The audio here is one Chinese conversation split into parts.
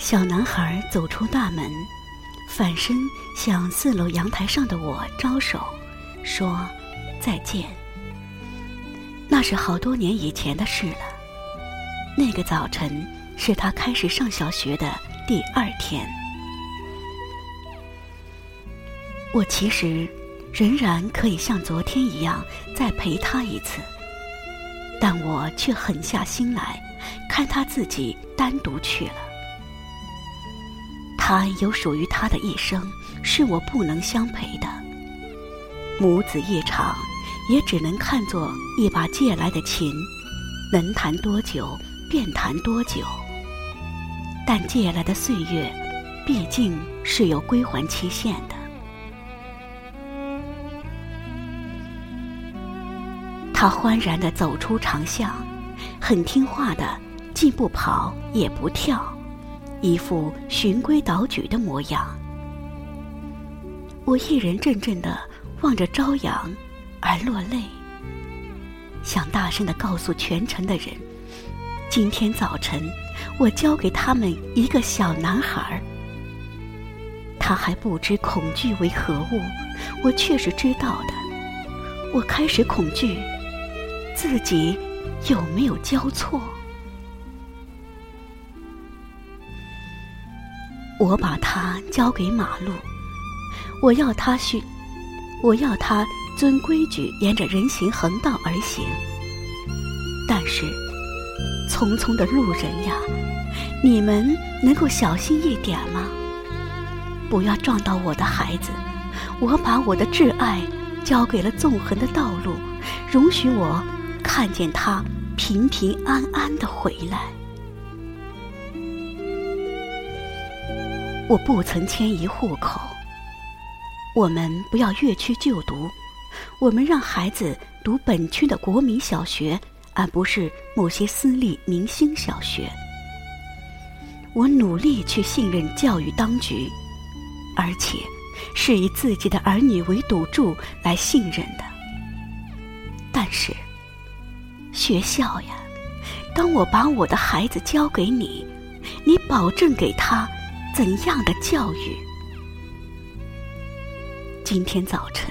小男孩走出大门，反身向四楼阳台上的我招手，说：“再见。”那是好多年以前的事了。那个早晨是他开始上小学的第二天。我其实仍然可以像昨天一样再陪他一次，但我却狠下心来，看他自己单独去了。他有属于他的一生，是我不能相陪的。母子一场，也只能看作一把借来的琴，能弹多久便弹多久。但借来的岁月，毕竟是有归还期限的。他欢然地走出长巷，很听话的，既不跑也不跳。一副循规蹈矩的模样，我一人怔怔的望着朝阳，而落泪，想大声的告诉全城的人：今天早晨，我交给他们一个小男孩儿。他还不知恐惧为何物，我却是知道的。我开始恐惧，自己有没有交错。我把他交给马路，我要他去，我要他遵规矩，沿着人行横道而行。但是，匆匆的路人呀，你们能够小心一点吗？不要撞到我的孩子。我把我的挚爱交给了纵横的道路，容许我看见他平平安安的回来。我不曾迁移户口。我们不要越区就读，我们让孩子读本区的国民小学，而不是某些私立明星小学。我努力去信任教育当局，而且是以自己的儿女为赌注来信任的。但是，学校呀，当我把我的孩子交给你，你保证给他。怎样的教育？今天早晨，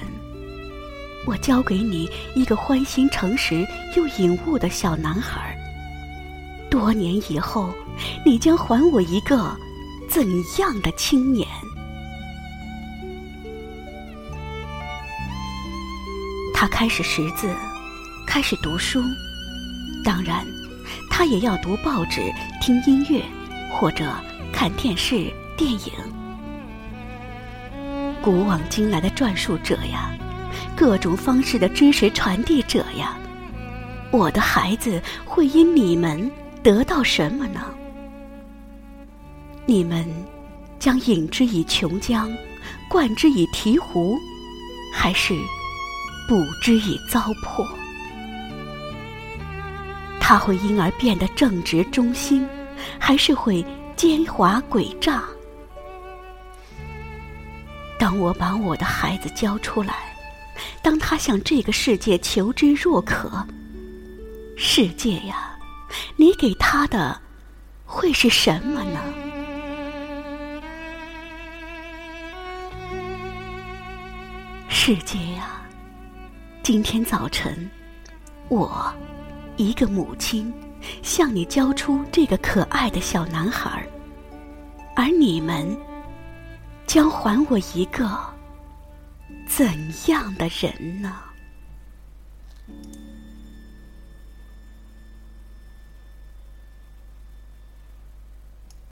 我教给你一个欢心诚实又隐悟的小男孩。多年以后，你将还我一个怎样的青年？他开始识字，开始读书，当然，他也要读报纸、听音乐，或者。看电视、电影，古往今来的传述者呀，各种方式的知识传递者呀，我的孩子会因你们得到什么呢？你们将饮之以琼浆，灌之以醍醐，还是补之以糟粕？他会因而变得正直忠心，还是会？奸猾诡诈。当我把我的孩子交出来，当他向这个世界求知若渴，世界呀，你给他的会是什么呢？世界呀，今天早晨，我，一个母亲。向你交出这个可爱的小男孩，而你们将还我一个怎样的人呢？